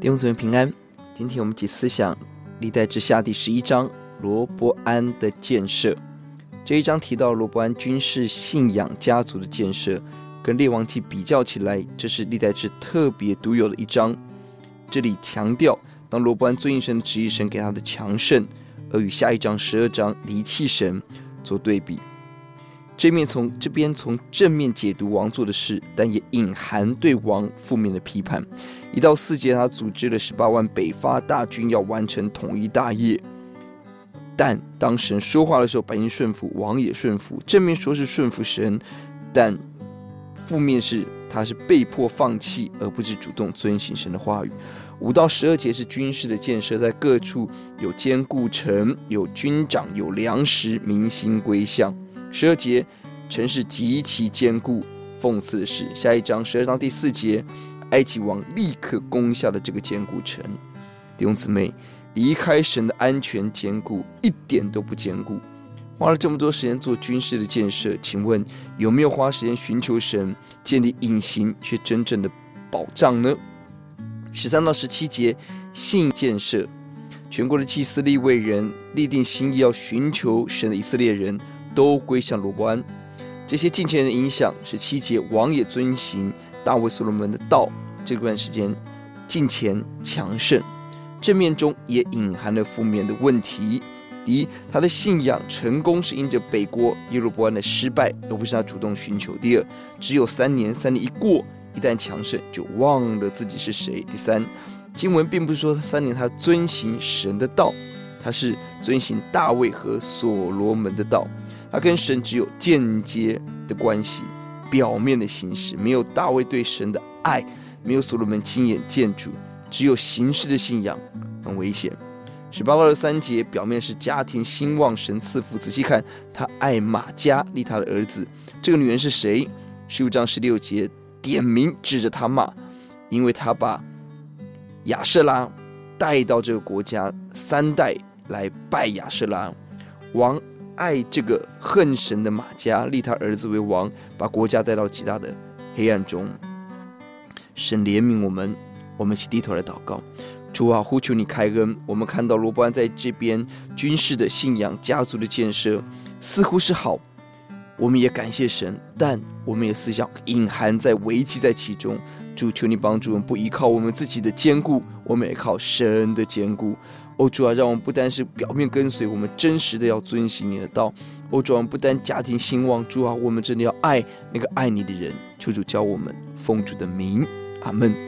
弟兄姊妹平安，今天我们一起思想历代志下第十一章罗伯安的建设。这一章提到罗伯安军事信仰家族的建设，跟列王记比较起来，这是历代志特别独有的一章。这里强调，当罗伯安遵行神的旨意，神给他的强盛，而与下一章十二章离弃神做对比。这面从这边从正面解读王做的事，但也隐含对王负面的批判。一到四节，他组织了十八万北伐大军，要完成统一大业。但当神说话的时候，百姓顺服，王也顺服。正面说是顺服神，但负面是他是被迫放弃，而不是主动遵行神的话语。五到十二节是军事的建设，在各处有坚固城，有军长，有粮食，民心归向。十二节城市极其坚固。讽刺的是，下一章十二章第四节。埃及王立刻攻下了这个坚固城，弟兄姊妹，离开神的安全坚固一点都不坚固。花了这么多时间做军事的建设，请问有没有花时间寻求神，建立隐形却真正的保障呢？十三到十七节，信建设，全国的祭司立位人立定心意要寻求神的以色列人都归向罗伯安，这些近前的影响，十七节王也遵行。大卫所罗门的道，这段时间敬虔强盛，正面中也隐含了负面的问题。第一，他的信仰成功是因着北国耶罗伯安的失败，而不是他主动寻求。第二，只有三年，三年一过，一旦强盛就忘了自己是谁。第三，经文并不是说三年他遵行神的道，他是遵行大卫和所罗门的道，他跟神只有间接的关系。表面的形式，没有大卫对神的爱，没有所罗门亲眼见主，只有形式的信仰，很危险。十八到二十三节，表面是家庭兴旺，神赐福。仔细看，他爱玛加利他的儿子，这个女人是谁？十五章十六节点名指着他骂，因为他把亚瑟拉带到这个国家，三代来拜亚瑟拉王。爱这个恨神的马家，立他儿子为王，把国家带到极大的黑暗中。神怜悯我们，我们一起低头来祷告。主啊，呼求你开恩。我们看到罗伯安在这边军事的信仰、家族的建设，似乎是好，我们也感谢神，但我们也思想隐含在危机在其中。主，求你帮助我们，不依靠我们自己的坚固，我们也靠神的坚固。欧，主啊，让我们不单是表面跟随，我们真实的要遵行你的道。欧，主啊，不单家庭兴旺，主啊，我们真的要爱那个爱你的人。求主教我们，奉主的名，阿门。